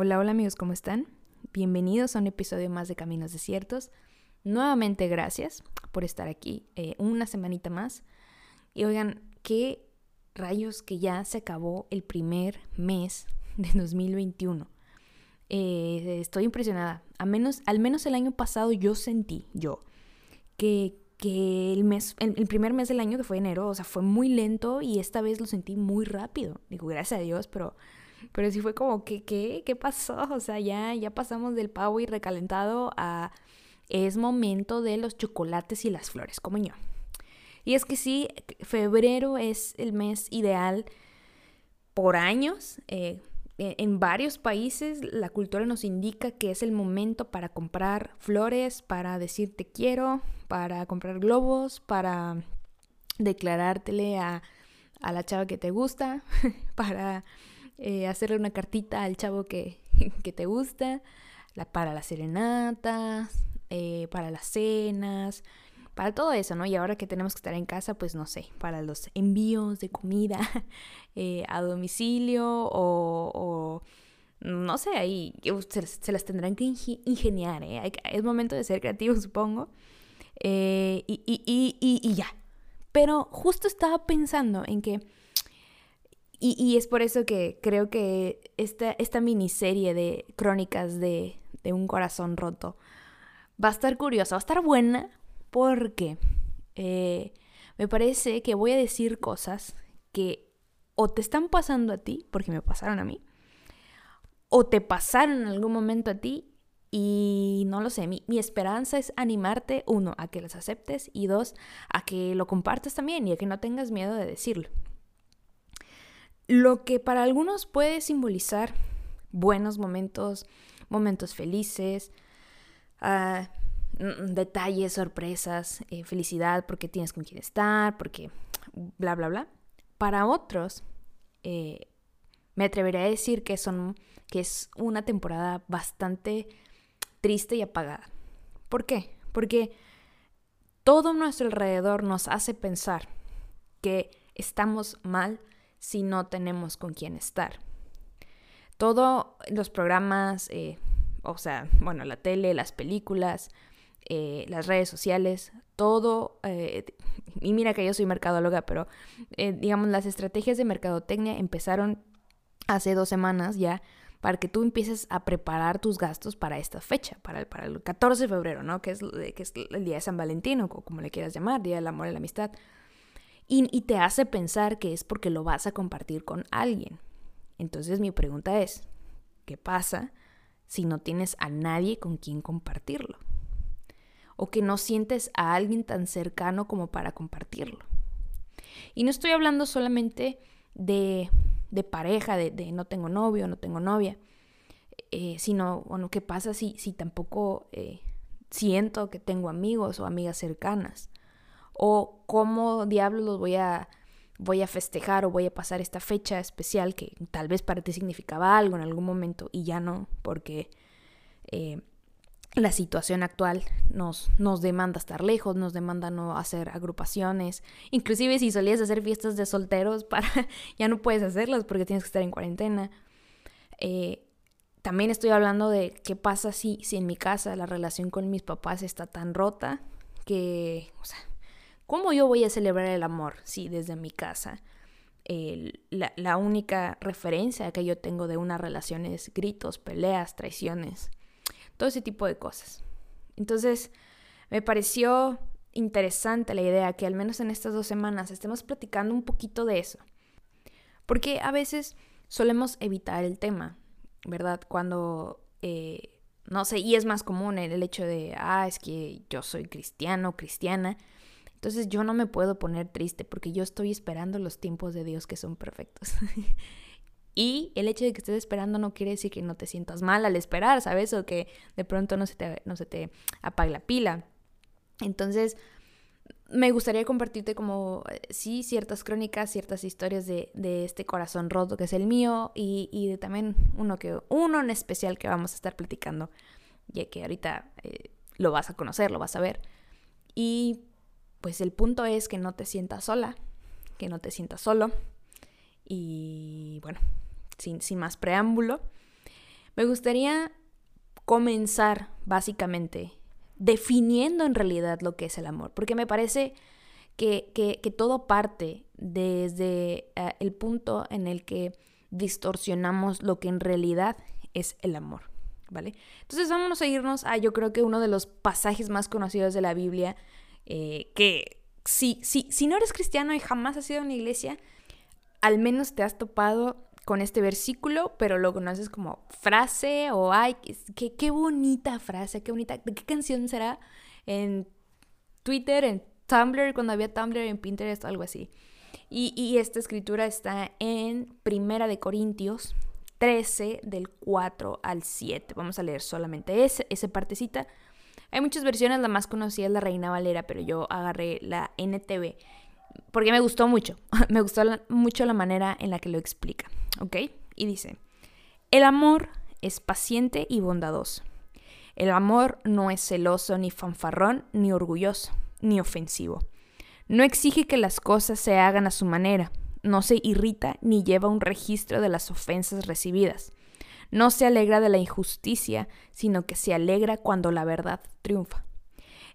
Hola, hola amigos, ¿cómo están? Bienvenidos a un episodio más de Caminos Desiertos. Nuevamente gracias por estar aquí eh, una semanita más. Y oigan, qué rayos que ya se acabó el primer mes de 2021. Eh, estoy impresionada. A menos, al menos el año pasado yo sentí, yo, que, que el, mes, el, primer mes del año, que fue enero, o sea, fue muy lento y esta vez lo sentí muy rápido. Digo, gracias a Dios, pero pero sí fue como, ¿qué, qué, qué pasó? O sea, ya, ya pasamos del pavo y recalentado a es momento de los chocolates y las flores, como yo. Y es que sí, febrero es el mes ideal por años. Eh, e, en varios países la cultura nos indica que es el momento para comprar flores, para decir te quiero, para comprar globos, para declarártele a, a la chava que te gusta, para eh, hacerle una cartita al chavo que, que te gusta, para las serenatas, eh, para las cenas, para todo eso, ¿no? Y ahora que tenemos que estar en casa, pues no sé, para los envíos de comida eh, a domicilio o, no sé, ahí se, las tendrán que ingeniar, ¿eh? Es momento de ser creativo, supongo. y, y, y, y ya. Pero justo estaba pensando en que y, es por eso que creo que esta, esta miniserie de crónicas de, un corazón roto va a estar curiosa, va a estar buena porque eh, me parece que voy a decir cosas que o te están pasando a ti, porque me pasaron a mí, o te pasaron en algún momento a ti y no lo sé, mi, mi, esperanza es animarte, uno, a que las aceptes y dos, a que lo compartas también y a que no tengas miedo de decirlo. Lo que para algunos puede simbolizar buenos momentos, momentos felices, ah, mm, detalles, sorpresas, eh, felicidad porque tienes con quién estar, porque bla, bla, bla. Para otros, eh, me atrevería a decir que, son, que es una temporada bastante triste y apagada. ¿Por qué? Porque todo nuestro alrededor nos hace pensar que estamos mal si no tenemos con quién estar. Todos los programas, eh, o sea, bueno, la tele, las películas, eh, las redes sociales, todo, eh, y mira que yo soy mercadóloga, pero digamos, las estrategias de mercadotecnia empezaron hace dos semanas ya para que tú empieces a preparar tus gastos para esta fecha, para el, para el 14 de febrero, ¿no? Que es, que es el día de San Valentín o como le quieras llamar, Día del Amor y la Amistad y, te hace pensar que es porque lo vas a compartir con alguien. Entonces mi pregunta es, ¿qué pasa si no tienes a nadie con quien compartirlo? O que no sientes a alguien tan cercano como para compartirlo. Y no estoy hablando solamente de, pareja, de, no tengo novio, no tengo novia, eh, sino, bueno, ¿qué pasa si, si tampoco eh, siento que tengo amigos o amigas cercanas? O cómo diablos los voy a, voy a festejar o voy a pasar esta fecha especial que tal vez para ti significaba algo en algún momento y ya no, porque eh, la situación actual nos, nos demanda estar lejos, nos demanda no hacer agrupaciones, inclusive si solías hacer fiestas de solteros, para, ya no puedes hacerlas porque tienes que estar en cuarentena. Eh, también estoy hablando de qué pasa si, si en mi casa la relación con mis papás está tan rota que, ¿Cómo yo voy a celebrar el amor si desde mi casa la, única referencia que yo tengo de una relación es gritos, peleas, traiciones, todo ese tipo de cosas? Entonces, me pareció interesante la idea que al menos en estas dos semanas estemos platicando un poquito de eso. Porque a veces solemos evitar el tema, ¿verdad? Cuando, eh, no sé, y es más común el hecho de, ah, es que yo soy cristiano, cristiana, entonces yo no me puedo poner triste porque yo estoy esperando los tiempos de Dios que son perfectos. y el hecho de que estés esperando no quiere decir que no te sientas mal al esperar, ¿sabes? O que de pronto no se te, no se te apague la pila. Entonces, me gustaría compartirte como, eh, sí, ciertas crónicas, ciertas historias de, este corazón roto que es el mío y, de también uno, que, uno en especial que vamos a estar platicando, ya que ahorita eh, lo vas a conocer, lo vas a ver. Y pues el punto es que no te sientas sola, que no te sientas solo. Y bueno, sin, sin más preámbulo, Me gustaría comenzar básicamente definiendo en realidad lo que es el amor, porque me parece que, que, todo parte desde eh, el punto en el que distorsionamos lo que en realidad es el amor, ¿vale? Entonces vámonos a irnos a yo creo que uno de los pasajes más conocidos de la Biblia, eh, que si, si, si no eres cristiano y jamás has ido a una iglesia, al menos te has topado con este versículo, pero lo conoces como frase o ay, qué, qué bonita frase, qué bonita, ¿de qué canción será? En Twitter, en Tumblr, cuando había Tumblr, en Pinterest, algo así. Y, esta escritura está en Primera de Corintios 13, del 4 al 7. Vamos a leer solamente ese, esa partecita. Hay muchas versiones, la más conocida es la Reina Valera, pero yo agarré la NTV porque me gustó mucho. me gustó mucho la manera en la que lo explica. ¿Ok? Y dice, el amor es paciente y bondadoso. El amor no es celoso, ni fanfarrón, ni orgulloso, ni ofensivo. No exige que las cosas se hagan a su manera, no se irrita ni lleva un registro de las ofensas recibidas. No se alegra de la injusticia, sino que se alegra cuando la verdad triunfa.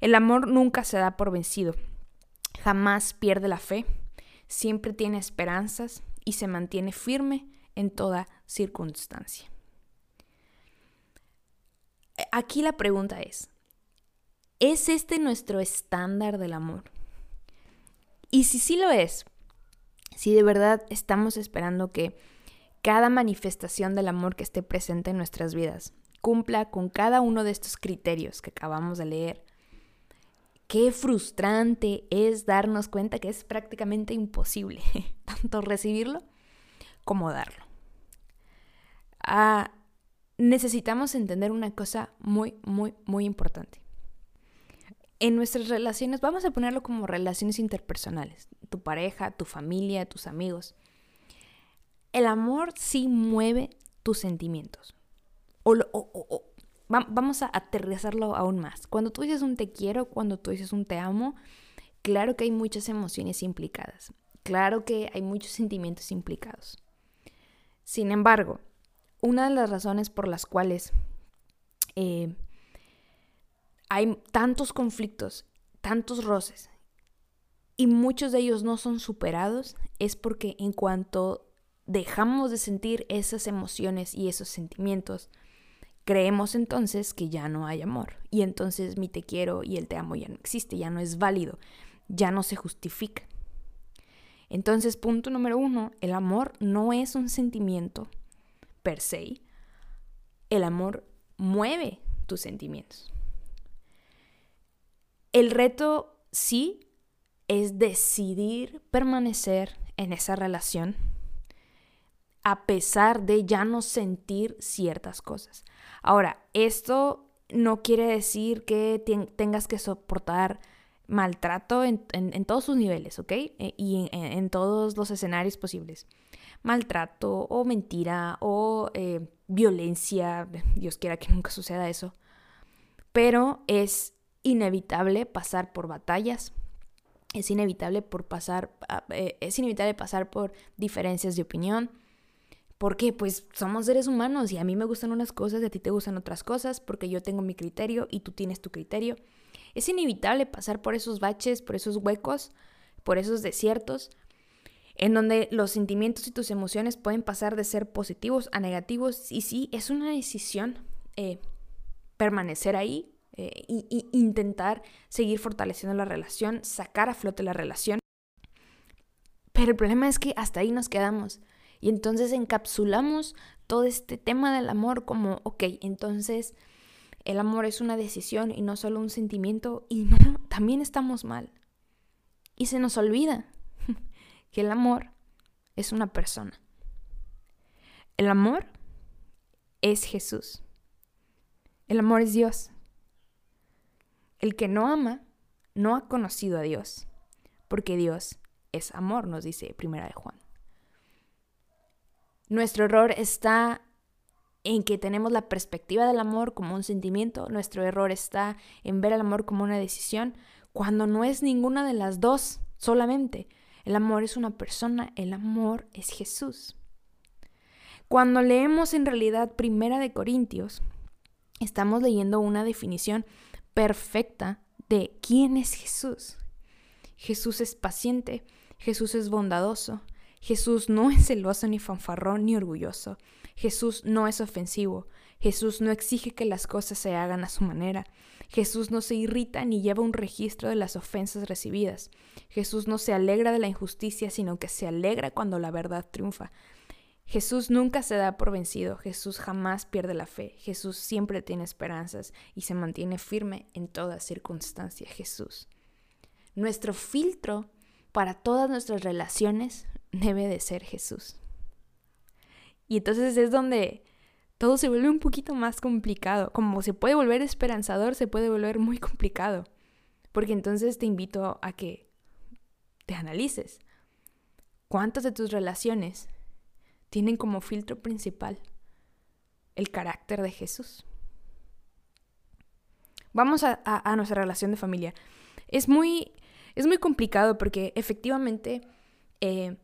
El amor nunca se da por vencido, jamás pierde la fe, siempre tiene esperanzas y se mantiene firme en toda circunstancia. Aquí la pregunta es, ¿es este nuestro estándar del amor? Y si sí lo es, si de verdad estamos esperando que cada manifestación del amor que esté presente en nuestras vidas cumpla con cada uno de estos criterios que acabamos de leer, qué frustrante es darnos cuenta que es prácticamente imposible tanto recibirlo como darlo. Ah, necesitamos entender una cosa muy, muy, muy importante en nuestras relaciones, vamos a ponerlo como relaciones interpersonales, tu pareja, tu familia, tus amigos. El amor sí mueve tus sentimientos. O, vamos a aterrizarlo aún más. Cuando tú dices un te quiero, cuando tú dices un te amo, claro que hay muchas emociones implicadas. Claro que hay muchos sentimientos implicados. Sin embargo, una de las razones por las cuales eh, hay tantos conflictos, tantos roces, y muchos de ellos no son superados, es porque en cuanto dejamos de sentir esas emociones y esos sentimientos, creemos entonces que ya no hay amor. Y entonces mi te quiero y el te amo ya no existe, ya no es válido, ya no se justifica. Entonces, punto número uno, el amor no es un sentimiento per se. El amor mueve tus sentimientos. El reto sí es decidir permanecer en esa relación a pesar de ya no sentir ciertas cosas. Ahora, esto no quiere decir que tengas que soportar maltrato en, todos sus niveles, ¿ok? E, y en, todos los escenarios posibles. Maltrato o mentira o eh, violencia, Dios quiera que nunca suceda eso. Pero es inevitable pasar por batallas, es inevitable por pasar, ah, eh, es inevitable pasar por diferencias de opinión. Porque Pues somos seres humanos y a mí me gustan unas cosas y a ti te gustan otras cosas, porque yo tengo mi criterio y tú tienes tu criterio. Es inevitable pasar por esos baches, por esos huecos, por esos desiertos, en donde los sentimientos y tus emociones pueden pasar de ser positivos a negativos. Y sí, es una decisión eh, permanecer ahí, eh, intentar seguir fortaleciendo la relación, sacar a flote la relación. Pero el problema es que hasta ahí nos quedamos. Y entonces encapsulamos todo este tema del amor como, ok, entonces el amor es una decisión y no solo un sentimiento. Y también estamos mal. Y se nos olvida que el amor es una persona. El amor es Jesús. El amor es Dios. El que no ama no ha conocido a Dios, porque Dios es amor, nos dice Primera de Juan. Nuestro error está en que tenemos la perspectiva del amor como un sentimiento, nuestro error está en ver el amor como una decisión, cuando no es ninguna de las dos solamente. El amor es una persona, el amor es Jesús. Cuando leemos en realidad Primera de Corintios, estamos leyendo una definición perfecta de quién es Jesús. Jesús es paciente, Jesús es bondadoso, Jesús no es celoso ni fanfarrón ni orgulloso, Jesús no es ofensivo, Jesús no exige que las cosas se hagan a su manera, Jesús no se irrita ni lleva un registro de las ofensas recibidas, Jesús no se alegra de la injusticia, sino que se alegra cuando la verdad triunfa. Jesús nunca se da por vencido, Jesús jamás pierde la fe, Jesús siempre tiene esperanzas y se mantiene firme en toda circunstancia. Jesús. Nuestro filtro para todas nuestras relaciones debe de ser Jesús. Y entonces es donde todo se vuelve un poquito más complicado. Como se puede volver esperanzador, se puede volver muy complicado. Porque entonces te invito a que te analices. ¿Cuántas de tus relaciones tienen como filtro principal el carácter de Jesús. Vamos a, nuestra relación de familia. Es muy, es muy complicado porque efectivamente eh,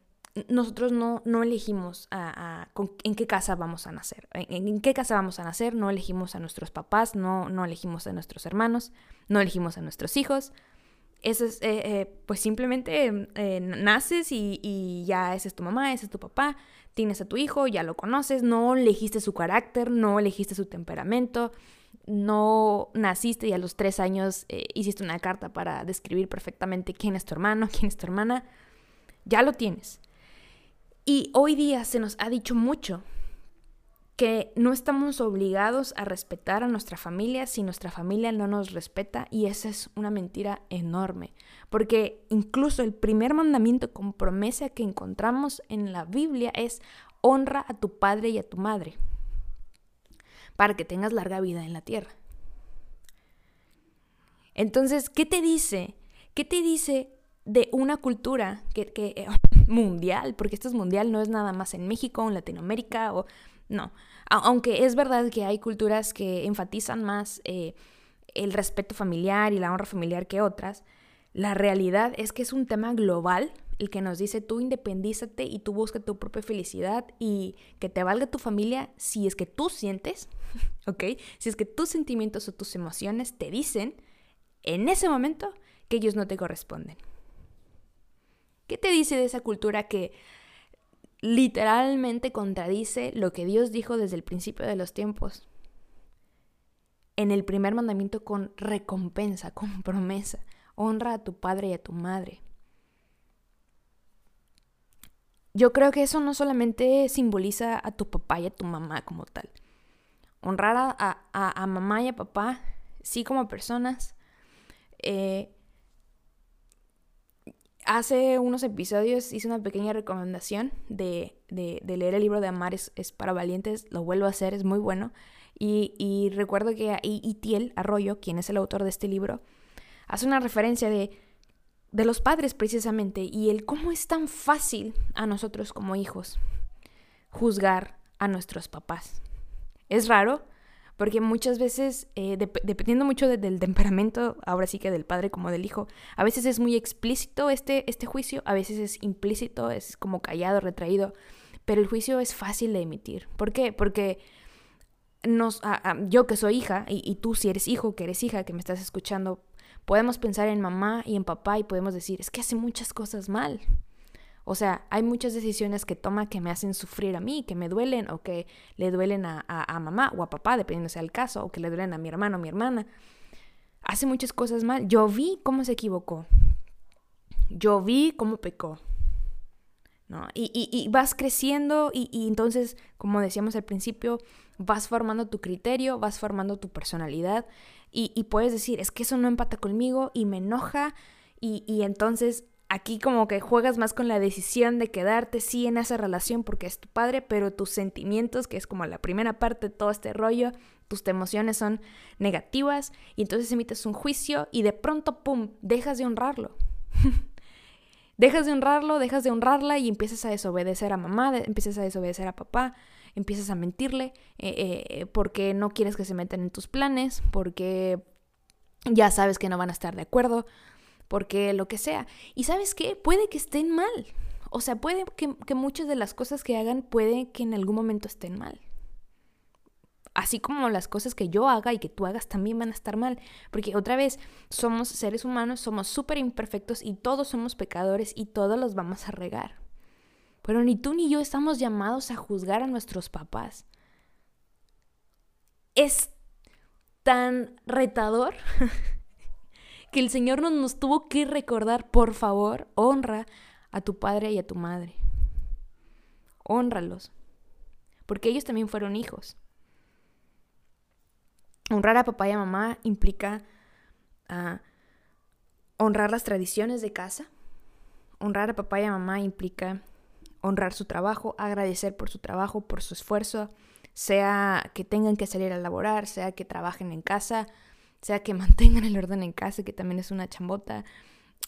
nosotros no, no elegimos a, en qué casa vamos a nacer. En, qué casa vamos a nacer, no elegimos a nuestros papás, no, no elegimos a nuestros hermanos, no elegimos a nuestros hijos. Eso es, eh, eh, pues simplemente naces y, ya esa es tu mamá, ese es tu papá tienes a tu hijo, ya lo conoces, no elegiste su carácter, no elegiste su temperamento, no naciste y a los tres años eh, hiciste una carta para describir perfectamente quién es tu hermano, quién es tu hermana, ya lo tienes. Y hoy día se nos ha dicho mucho que no estamos obligados a respetar a nuestra familia si nuestra familia no nos respeta y esa es una mentira enorme, porque incluso el primer mandamiento con promesa que encontramos en la Biblia es honra a tu padre y a tu madre para que tengas larga vida en la tierra. Entonces, ¿qué te dice? ¿Qué te dice de una cultura que, que mundial? Porque esto es mundial, no es nada más en México en Latinoamérica o no. Aunque es verdad que hay culturas que enfatizan más eh, el respeto familiar y la honra familiar que otras, la realidad es que es un tema global el que nos dice tú independízate y tú busca tu propia felicidad y que te valga tu familia si es que tú sientes, ¿ok? Si es que tus sentimientos o tus emociones te dicen en ese momento que ellos no te corresponden. ¿Qué te dice de esa cultura que literalmente contradice lo que Dios dijo desde el principio de los tiempos. En el primer mandamiento con recompensa, con promesa. Honra a tu padre y a tu madre. Yo creo que eso no solamente simboliza a tu papá y a tu mamá como tal. Honrar a, mamá y a papá, sí como personas, eh, Hace unos episodios hice una pequeña recomendación de, leer el libro de Amar es, para valientes, lo vuelvo a hacer, es muy bueno. Y, recuerdo que Itiel Arroyo, quien es el autor de este libro, hace una referencia de, de los padres precisamente y el cómo es tan fácil a nosotros como hijos juzgar a nuestros papás. Es raro, porque muchas veces, eh, dependiendo mucho del temperamento, ahora sí que del padre como del hijo, a veces es muy explícito este, este juicio, a veces es implícito, es como callado, retraído, pero el juicio es fácil de emitir. ¿Por qué? Porque nos, yo que soy hija, y, y tú si eres hijo, que eres hija, que me estás escuchando, podemos pensar en mamá y en papá y podemos decir, es que hace muchas cosas mal. O sea, hay muchas decisiones que toma que me hacen sufrir a mí, que me duelen o que le duelen a, mamá o a papá, dependiendo sea el caso, o que le duelen a mi hermano o mi hermana. Hace muchas cosas mal. Yo vi cómo se equivocó. Yo vi cómo pecó. ¿no? Y, vas creciendo y, y, entonces, como decíamos al principio, vas formando tu criterio, vas formando tu personalidad y, puedes decir, es que eso no empata conmigo y me enoja y, entonces aquí como que juegas más con la decisión de quedarte sí en esa relación porque es tu padre, pero tus sentimientos, que es como la primera parte de todo este rollo, tus emociones son negativas y entonces emites un juicio y de pronto, ¡pum!, dejas de honrarlo. dejas de honrarlo, dejas de honrarla y empiezas a desobedecer a mamá, empiezas a desobedecer a papá, empiezas a mentirle eh, eh, porque no quieres que se metan en tus planes, porque ya sabes que no van a estar de acuerdo, porque lo que sea. Y sabes qué, puede que estén mal. O sea, puede que, que muchas de las cosas que hagan puede que en algún momento estén mal así como las cosas que yo haga y que tú hagas también van a estar mal. Porque otra vez, somos seres humanos, somos súper imperfectos y todos somos pecadores y todos los vamos a regar. Pero ni tú ni yo estamos llamados a juzgar a nuestros papás. Es tan retador que el Señor nos, nos tuvo que recordar, por favor, honra a tu padre y a tu madre. Honralos. Porque ellos también fueron hijos. Honrar a papá y a mamá implica ah, honrar las tradiciones de casa. Honrar a papá y a mamá implica honrar su trabajo, agradecer por su trabajo, por su esfuerzo, sea que tengan que salir a laborar, sea que trabajen en casa, sea que mantengan el orden en casa, que también es una chambota.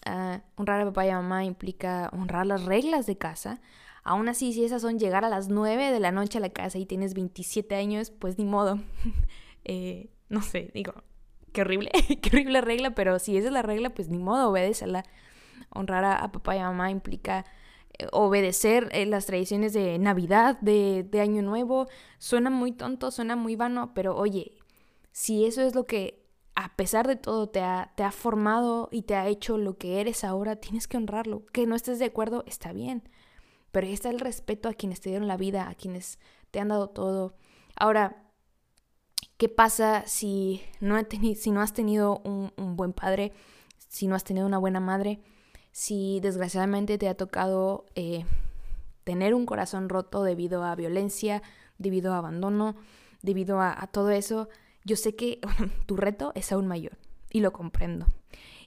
Ah, honrar a papá y a mamá implica honrar las reglas de casa. Aún así, si esas son llegar a las 9 de la noche a la casa y tienes 27 años, pues ni modo. Eh, no sé, digo, qué horrible, qué horrible regla, pero si esa es la regla, pues ni modo, obedécela. Honrar a, papá y a mamá implica eh, obedecer eh, las tradiciones de Navidad, de, de Año Nuevo. Suena muy tonto, suena muy vano, pero oye, si eso es lo que a pesar de todo te ha, te ha formado y te ha hecho lo que eres ahora, tienes que honrarlo. Que no estés de acuerdo, está bien. Pero ahí está el respeto a quienes te dieron la vida, a quienes te han dado todo. Ahora, ¿Qué pasa si no, si no has tenido un, buen padre, si no has tenido una buena madre, si desgraciadamente te ha tocado eh, tener un corazón roto debido a violencia, debido a abandono, debido a, todo eso? Yo sé que tu reto es aún mayor y lo comprendo.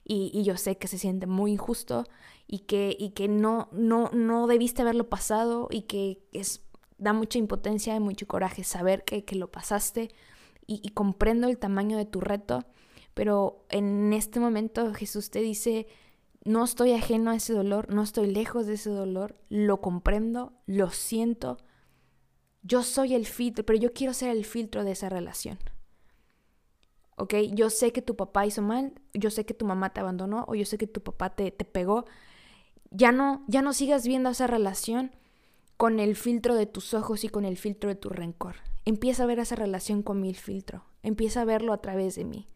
Y, yo sé que se siente muy injusto y que, y que no, no, no debiste haberlo pasado y que es, da mucha impotencia y mucho coraje saber que, que lo pasaste y, comprendo el tamaño de tu reto, pero en este momento Jesús te dice, no estoy ajeno a ese dolor, no estoy lejos de ese dolor, lo comprendo, lo siento, yo soy el filtro, pero yo quiero ser el filtro de esa relación. ¿Ok? Yo sé que tu papá hizo mal, yo sé que tu mamá te abandonó o yo sé que tu papá te, te pegó. Ya no, ya no sigas viendo esa relación con el filtro de tus ojos y con el filtro de tu rencor. Empieza a ver esa relación con mi filtro. Empieza a verlo a través de mí.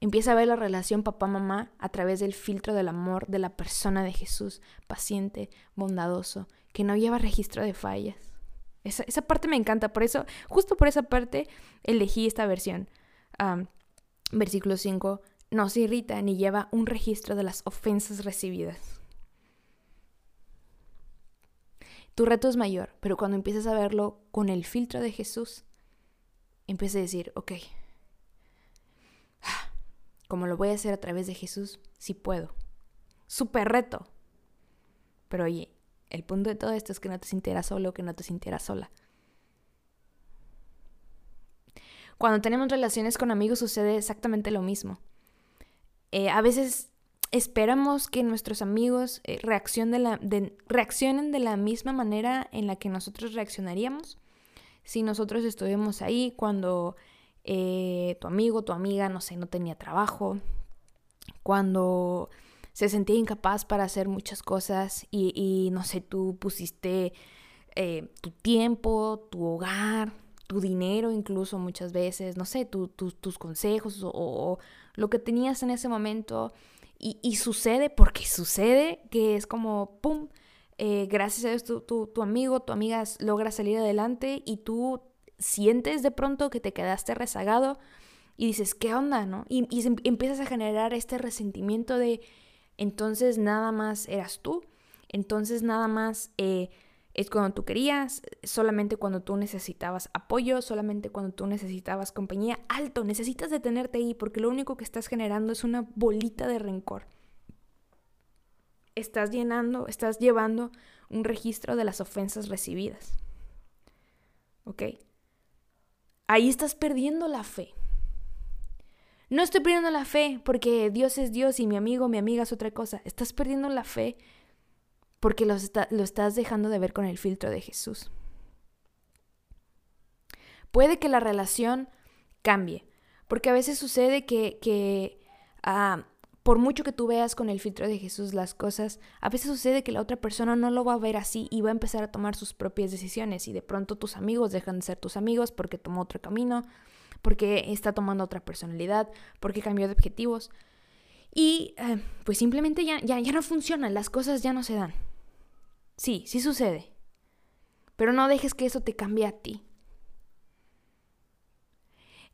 Empieza a ver la relación papá-mamá a través del filtro del amor de la persona de Jesús, paciente, bondadoso, que no lleva registro de fallas. Esa, esa parte me encanta, por eso, justo por esa parte, elegí esta versión. Versículo 5, no se irrita ni lleva un registro de las ofensas recibidas. Tu reto es mayor, pero cuando empiezas a verlo con el filtro de Jesús, empiezas a decir, ok, como lo voy a hacer a través de Jesús, sí puedo. Súper reto. Pero oye, el punto de todo esto es que no te sintieras solo que no te sintieras sola. Cuando tenemos relaciones con amigos sucede exactamente lo mismo. Eh, a veces esperamos que nuestros amigos eh, reaccionen, de la, misma manera en la que nosotros reaccionaríamos si nosotros estuvimos ahí cuando eh, tu amigo, tu amiga, no sé, no tenía trabajo, cuando se sentía incapaz para hacer muchas cosas y, no sé, tú pusiste eh, tu tiempo, tu hogar, tu dinero incluso muchas veces, no sé, tus consejos o, lo que tenías en ese momento y, sucede, porque sucede, que es como, ¡pum! Eh, gracias a Dios tu, amigo, tu amiga logra salir adelante y tú sientes de pronto que te quedaste rezagado y dices, ¿qué onda? ¿no? Y, empiezas a generar este resentimiento de, entonces nada más eras tú, entonces nada más eh, es cuando tú querías, solamente cuando tú necesitabas apoyo, solamente cuando tú necesitabas compañía. Alto, necesitas detenerte ahí porque lo único que estás generando es una bolita de rencor. Estás llenando, estás llevando un registro de las ofensas recibidas. ¿Ok? Ahí estás perdiendo la fe. No estoy perdiendo la fe porque Dios es Dios y mi amigo, mi amiga es otra cosa. Estás perdiendo la fe porque lo, estás dejando de ver con el filtro de Jesús. Puede que la relación cambie, porque a veces sucede que, ah, por mucho que tú veas con el filtro de Jesús las cosas, a veces sucede que la otra persona no lo va a ver así y va a empezar a tomar sus propias decisiones y de pronto tus amigos dejan de ser tus amigos porque tomó otro camino, porque está tomando otra personalidad, porque cambió de objetivos. Y eh, pues simplemente ya, ya, ya no funcionan, las cosas ya no se dan. Sí, sí sucede. Pero no dejes que eso te cambie a ti.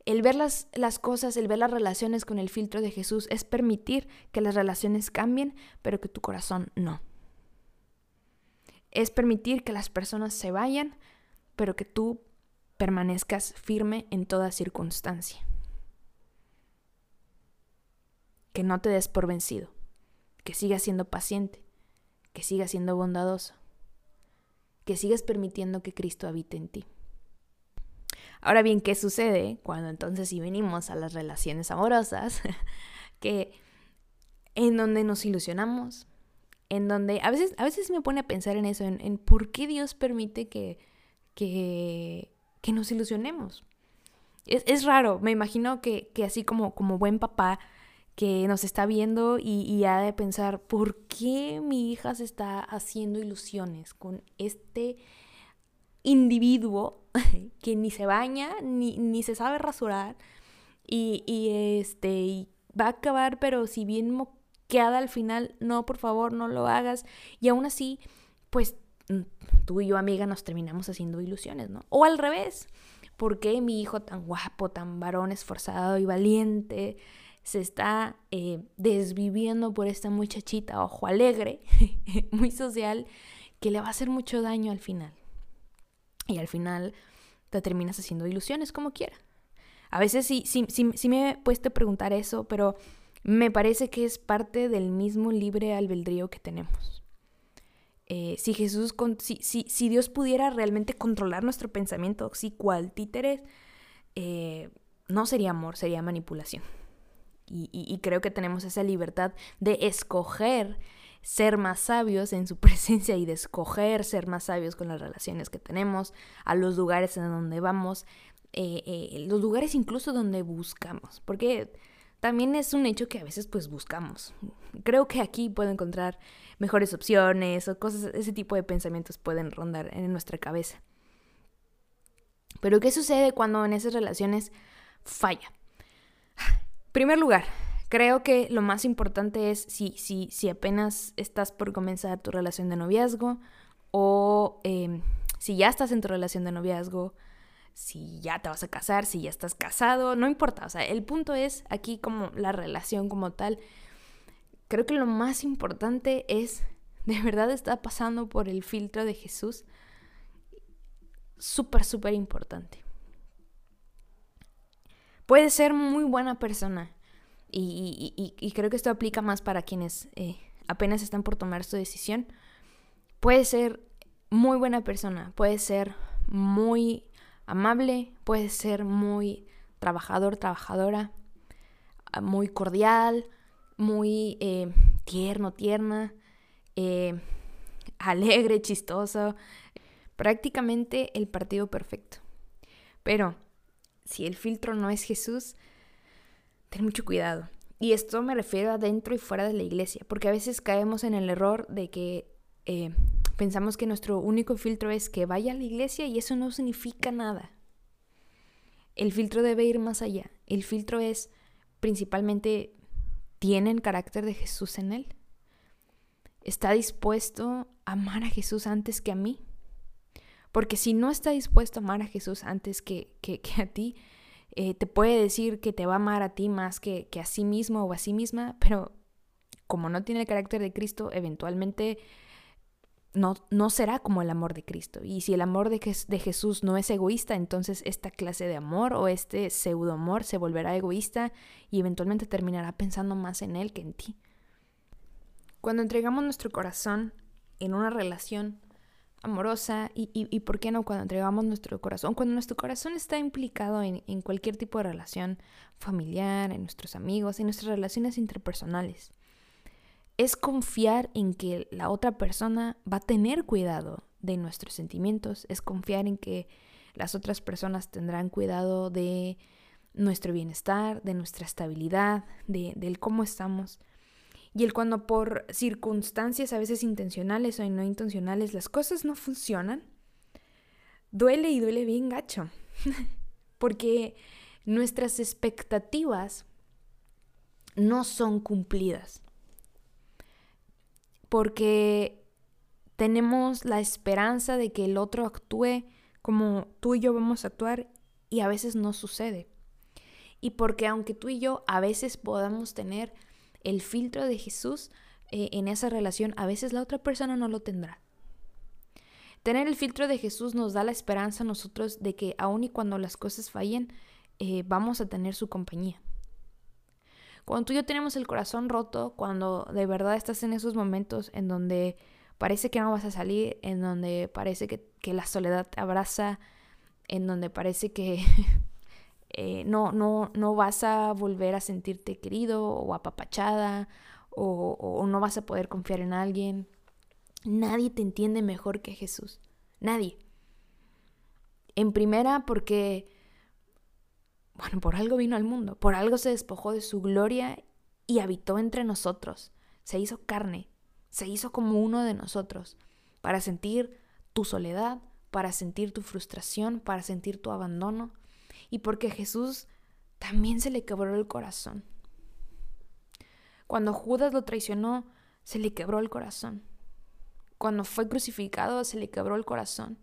El ver las, las, cosas, el ver las relaciones con el filtro de Jesús es permitir que las relaciones cambien, pero que tu corazón no. Es permitir que las personas se vayan, pero que tú permanezcas firme en toda circunstancia. Que no te des por vencido, que sigas siendo paciente, que sigas siendo bondadoso, que sigas permitiendo que Cristo habite en ti. Ahora bien, ¿qué sucede cuando entonces si venimos a las relaciones amorosas? que en donde nos ilusionamos, en donde a veces, a veces me pone a pensar en eso, en, por qué Dios permite que, que, que nos ilusionemos. Es, es, raro, me imagino que, que, así como, como buen papá que nos está viendo y, y ha de pensar, ¿por qué mi hija se está haciendo ilusiones con este individuo que ni se baña, ni, ni se sabe rasurar, y, y, este, va a acabar, pero si bien moqueada al final, no, por favor, no lo hagas. Y aún así, pues mm, tú y yo, amiga, nos terminamos haciendo ilusiones, ¿no? O al revés, ¿por qué mi hijo tan guapo, tan varón, esforzado y valiente, se está eh, desviviendo por esta muchachita, ojo alegre, muy social, que le va a hacer mucho daño al final? Y al final te terminas haciendo ilusiones como quiera. A veces sí, sí, sí, me he puesto a preguntar eso, pero me parece que es parte del mismo libre albedrío que tenemos. Eh, si Jesús, si, si, si, Dios pudiera realmente controlar nuestro pensamiento, sí, cual títeres, eh, no sería amor, sería manipulación. Y, creo que tenemos esa libertad de escoger ser más sabios en su presencia y de escoger ser más sabios con las relaciones que tenemos, a los lugares en donde vamos, eh, eh, los lugares incluso donde buscamos, porque también es un hecho que a veces pues buscamos. Creo que aquí puedo encontrar mejores opciones o cosas, ese tipo de pensamientos pueden rondar en nuestra cabeza. Pero ¿qué sucede cuando en esas relaciones falla? Primer lugar, Creo que lo más importante es si, si, si apenas estás por comenzar tu relación de noviazgo o em, si ya estás en tu relación de noviazgo, si ya te vas a casar, si ya estás casado, no importa. O sea, el punto es aquí como la relación como tal. Creo que lo más importante es, de verdad está pasando por el filtro de Jesús. Súper, súper importante. Puede ser muy buena persona, y, creo que esto aplica más para quienes eh, apenas están por tomar su decisión, puede ser muy buena persona, puede ser muy amable, puede ser muy trabajador, trabajadora, ah, muy cordial, muy eh, tierno, tierna, eh, alegre, chistoso, prácticamente el partido perfecto. Pero si el filtro no es Jesús, ten mucho cuidado. Y esto me refiero a dentro y fuera de la iglesia, porque a veces caemos en el error de que eh, pensamos que nuestro único filtro es que vaya a la iglesia y eso no significa nada. El filtro debe ir más allá. El filtro es principalmente, ¿tiene el carácter de Jesús en él? ¿Está dispuesto a amar a Jesús antes que a mí? Porque si no está dispuesto a amar a Jesús antes que, que, que a ti, eh, te puede decir que te va a amar a ti más que, a sí mismo o a sí misma, pero como no tiene el carácter de Cristo, eventualmente no, no será como el amor de Cristo. Y si el amor de, de Jesús no es egoísta, entonces esta clase de amor o este pseudo amor se volverá egoísta y eventualmente terminará pensando más en él que en ti. Cuando entregamos nuestro corazón en una relación, amorosa y, y, por qué no cuando entregamos nuestro corazón, cuando nuestro corazón está implicado en, en, cualquier tipo de relación familiar, en nuestros amigos, en nuestras relaciones interpersonales. Es confiar en que la otra persona va a tener cuidado de nuestros sentimientos, es confiar en que las otras personas tendrán cuidado de nuestro bienestar, de nuestra estabilidad, de, del cómo estamos. Y el cuando por circunstancias a veces intencionales o no intencionales las cosas no funcionan, duele y duele bien gacho. Porque nuestras expectativas no son cumplidas. Porque tenemos la esperanza de que el otro actúe como tú y yo vamos a actuar y a veces no sucede. Y porque aunque tú y yo a veces podamos tener el filtro de Jesús eh, en esa relación, a veces la otra persona no lo tendrá. Tener el filtro de Jesús nos da la esperanza a nosotros de que aun y cuando las cosas fallen, eh, vamos a tener su compañía. Cuando tú y yo tenemos el corazón roto, cuando de verdad estás en esos momentos en donde parece que no vas a salir, en donde parece que, la soledad te abraza, en donde parece que eh, no, no, no vas a volver a sentirte querido o apapachada o, o no vas a poder confiar en alguien. Nadie te entiende mejor que Jesús. Nadie. En primera, porque bueno, por algo vino al mundo, por algo se despojó de su gloria y habitó entre nosotros. Se hizo carne, se hizo como uno de nosotros, para sentir tu soledad, para sentir tu frustración, para sentir tu abandono, y porque Jesús también se le quebró el corazón. Cuando Judas lo traicionó, se le quebró el corazón. Cuando fue crucificado, se le quebró el corazón.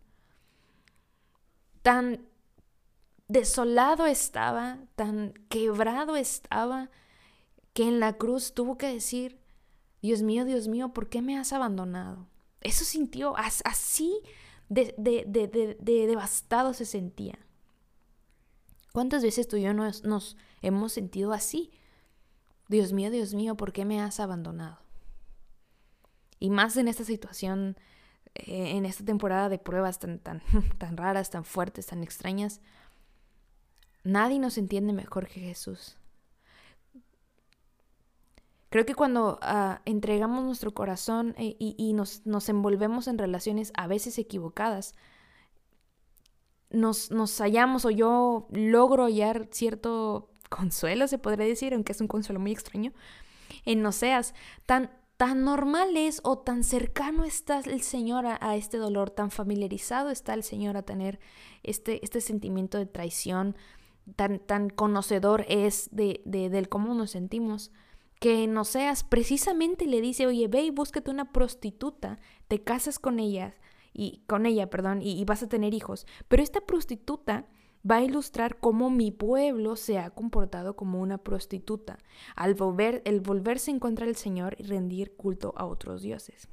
Tan desolado estaba, tan quebrado estaba, que en la cruz tuvo que decir, Dios mío, Dios mío, ¿por qué me has abandonado? Eso sintió, así de, devastado se sentía. ¿Cuántas veces tú y yo nos, hemos sentido así? Dios mío, Dios mío, ¿por qué me has abandonado? Y más en esta situación, eh, en esta temporada de pruebas tan, tan, tan raras, tan fuertes, tan extrañas, Nadie nos entiende mejor que Jesús. Creo que cuando ah, entregamos nuestro corazón eh, y, nos, envolvemos en relaciones a veces equivocadas, nos, hallamos o yo logro hallar cierto consuelo, se podría decir, aunque es un consuelo muy extraño, en no seas tan, tan normal es o tan cercano está el Señor a, este dolor, tan familiarizado está el Señor a tener este, este sentimiento de traición, tan, conocedor es de, del cómo nos sentimos, que no seas, precisamente le dice, oye, ve y búscate una prostituta, te casas con ella, y con ella, perdón, y, vas a tener hijos. Pero esta prostituta va a ilustrar cómo mi pueblo se ha comportado como una prostituta, al volver, el volverse en contra del Señor y rendir culto a otros dioses.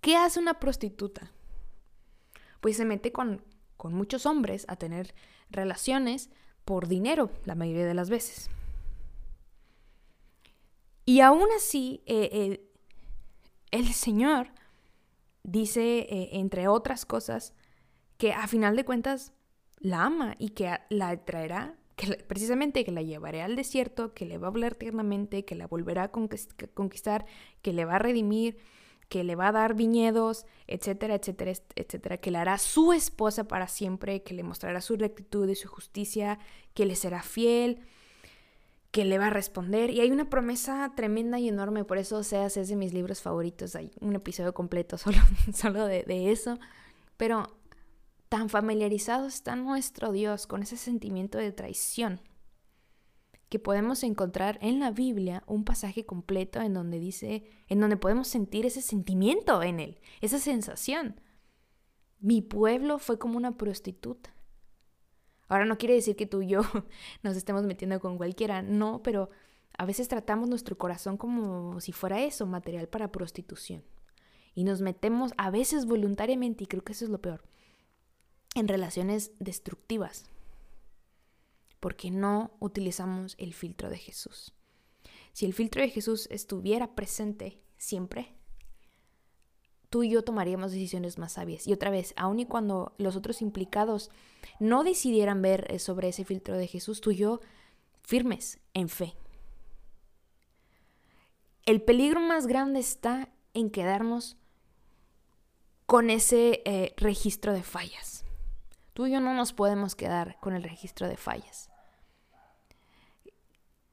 ¿Qué hace una prostituta? Pues se mete con, con muchos hombres a tener relaciones por dinero la mayoría de las veces. Y aún así, eh, eh, el Señor dice, eh, entre otras cosas, que a final de cuentas la ama y que la traerá, que precisamente que la llevaré al desierto, que le va a hablar tiernamente, que la volverá a conquistar, que le va a redimir, que le va a dar viñedos, etcétera, etcétera, etcétera, que le hará su esposa para siempre, que le mostrará su rectitud y su justicia, que le será fiel, que le va a responder. Y hay una promesa tremenda y enorme, por eso Seas es de mis libros favoritos, hay un episodio completo solo, solo de, de eso, pero tan familiarizado está nuestro Dios con ese sentimiento de traición que podemos encontrar en la Biblia un pasaje completo en donde dice, en donde podemos sentir ese sentimiento en él, esa sensación. Mi pueblo fue como una prostituta. Ahora no quiere decir que tú y yo nos estemos metiendo con cualquiera, no, pero a veces tratamos nuestro corazón como si fuera eso, material para prostitución. Y nos metemos a veces voluntariamente, y creo que eso es lo peor, en relaciones destructivas porque no utilizamos el filtro de Jesús. Si el filtro de Jesús estuviera presente siempre, tú y yo tomaríamos decisiones más sabias. Y otra vez, aun y cuando los otros implicados no decidieran ver eh, sobre ese filtro de Jesús, tú y yo firmes en fe. El peligro más grande está en quedarnos con ese eh, registro de fallas. Tú y yo no nos podemos quedar con el registro de fallas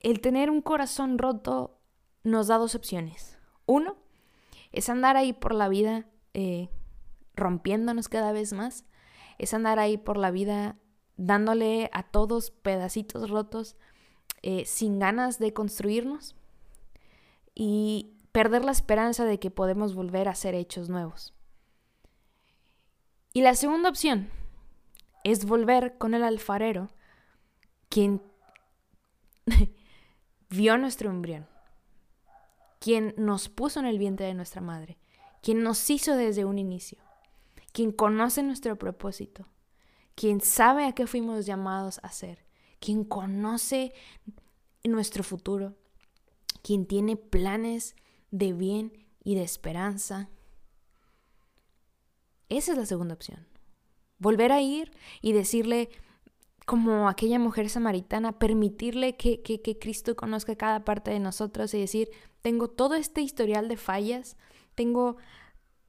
el tener un corazón roto nos da dos opciones. Uno es andar ahí por la vida eh, rompiéndonos cada vez más. Es andar ahí por la vida dándole a todos pedacitos rotos eh, sin ganas de construirnos y perder la esperanza de que podemos volver a ser hechos nuevos. Y la segunda opción es volver con el alfarero, quien vio nuestro embrión, quien nos puso en el vientre de nuestra madre, quien nos hizo desde un inicio, quien conoce nuestro propósito, quien sabe a qué fuimos llamados a ser, quien conoce nuestro futuro, quien tiene planes de bien y de esperanza. Esa es la segunda opción. Volver a ir y decirle, como aquella mujer samaritana, permitirle que, que, Cristo conozca cada parte de nosotros y decir, tengo todo este historial de fallas, tengo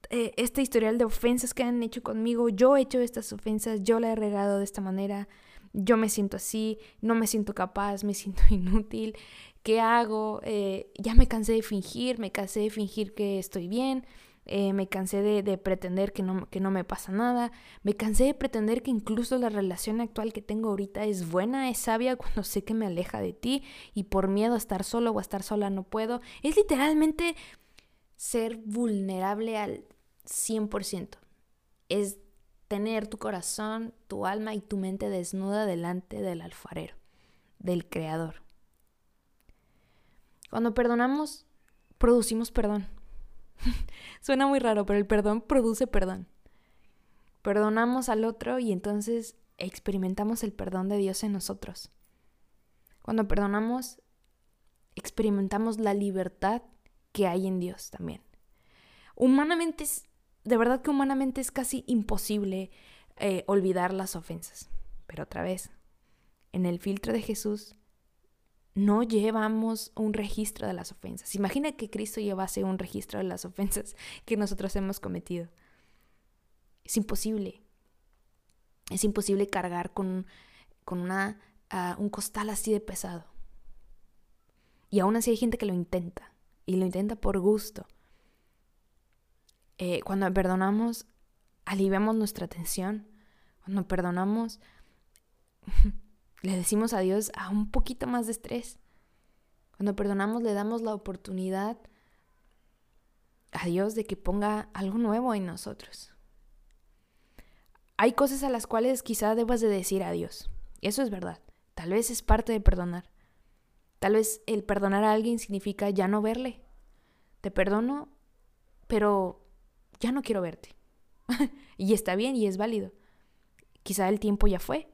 eh, este historial de ofensas que han hecho conmigo, yo he hecho estas ofensas, yo la he regado de esta manera, yo me siento así, no me siento capaz, me siento inútil, ¿qué hago? Eh, ya me cansé de fingir, me cansé de fingir que estoy bien, eh, me cansé de, pretender que no, que no, me pasa nada, me cansé de pretender que incluso la relación actual que tengo ahorita es buena, es sabia cuando sé que me aleja de ti y por miedo a estar solo o a estar sola no puedo. Es literalmente ser vulnerable al 100%. Es tener tu corazón, tu alma y tu mente desnuda delante del alfarero, del creador. Cuando perdonamos, producimos perdón. Suena muy raro, pero el perdón produce perdón. Perdonamos al otro y entonces experimentamos el perdón de Dios en nosotros. Cuando perdonamos, experimentamos la libertad que hay en Dios también. Humanamente es, de verdad que humanamente es casi imposible eh, olvidar las ofensas. Pero otra vez, en el filtro de Jesús no llevamos un registro de las ofensas. Imagina que Cristo llevase un registro de las ofensas que nosotros hemos cometido. Es imposible. Es imposible cargar con, con una, ah, un costal así de pesado. Y aún así hay gente que lo intenta. Y lo intenta por gusto. Eh, cuando perdonamos, aliviamos nuestra tensión. Cuando perdonamos, le decimos adiós a un poquito más de estrés. Cuando perdonamos le damos la oportunidad a Dios de que ponga algo nuevo en nosotros. Hay cosas a las cuales quizá debas de decir adiós. Eso es verdad. Tal vez es parte de perdonar. Tal vez el perdonar a alguien significa ya no verle. Te perdono, pero ya no quiero verte. y está bien y es válido. Quizá el tiempo ya fue.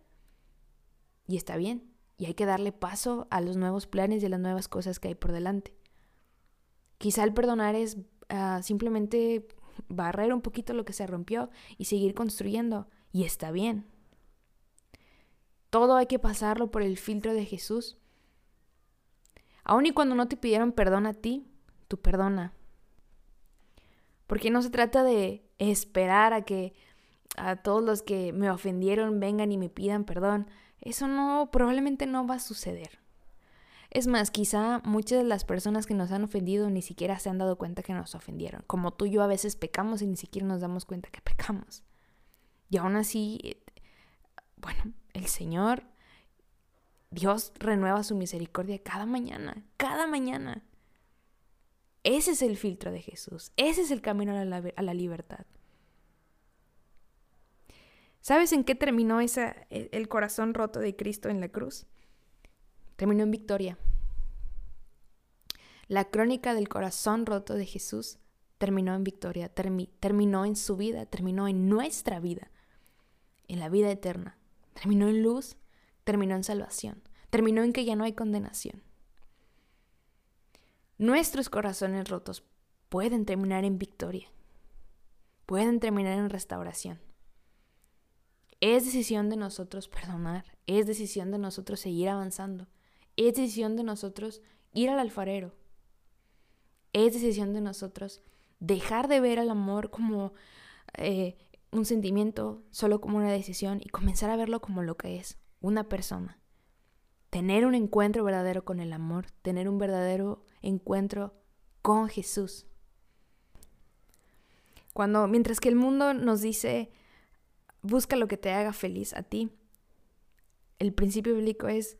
Y está bien. Y hay que darle paso a los nuevos planes y a las nuevas cosas que hay por delante. Quizá el perdonar es ah, simplemente barrer un poquito lo que se rompió y seguir construyendo. Y está bien. Todo hay que pasarlo por el filtro de Jesús. Aun y cuando no te pidieron perdón a ti, tú perdona. Porque no se trata de esperar a que a todos los que me ofendieron vengan y me pidan perdón. Eso no, probablemente no va a suceder. Es más, quizá muchas de las personas que nos han ofendido ni siquiera se han dado cuenta que nos ofendieron. Como tú y yo a veces pecamos y ni siquiera nos damos cuenta que pecamos. Y aún así, eh, bueno, el Señor, Dios renueva su misericordia cada mañana, cada mañana. Ese es el filtro de Jesús, ese es el camino a la, a la libertad. ¿Sabes en qué terminó esa, e, el corazón roto de Cristo en la cruz? Terminó en victoria. La crónica del corazón roto de Jesús terminó en victoria, terminó en su vida, terminó en nuestra vida, en la vida eterna. Terminó en luz, terminó en salvación, terminó en que ya no hay condenación. Nuestros corazones rotos pueden terminar en victoria, pueden terminar en restauración. Es decisión de nosotros perdonar, es decisión de nosotros seguir avanzando, es decisión de nosotros ir al alfarero, es decisión de nosotros dejar de ver al amor como eh, un sentimiento, solo como una decisión y comenzar a verlo como lo que es, una persona. tener un encuentro verdadero con el amor, tener un verdadero encuentro con Jesús. Cuando mientras que el mundo nos dice busca lo que te haga feliz a ti, el principio bíblico es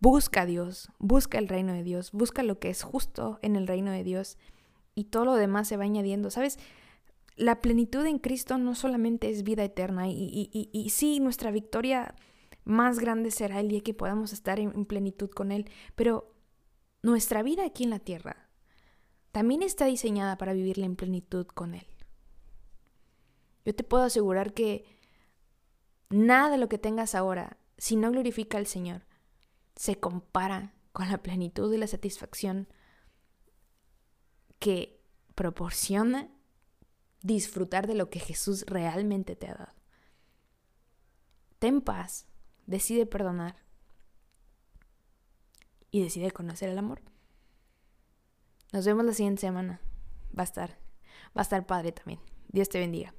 busca a Dios, busca el reino de Dios, busca lo que es justo en el reino de Dios y todo lo demás se va añadiendo. ¿Sabes? La plenitud en Cristo no solamente es vida eterna y, y, y, sí, nuestra victoria más grande será el día que podamos estar en, en plenitud con Él, pero nuestra vida aquí en la tierra también está diseñada para vivirla en plenitud con Él. Yo te puedo asegurar que nada de lo que tengas ahora, si no glorifica al Señor, se compara con la plenitud y la satisfacción que proporciona disfrutar de lo que Jesús realmente te ha dado. Ten paz, decide perdonar y decide conocer el amor. Nos vemos la siguiente semana. Va a estar, va a estar padre también. Dios te bendiga.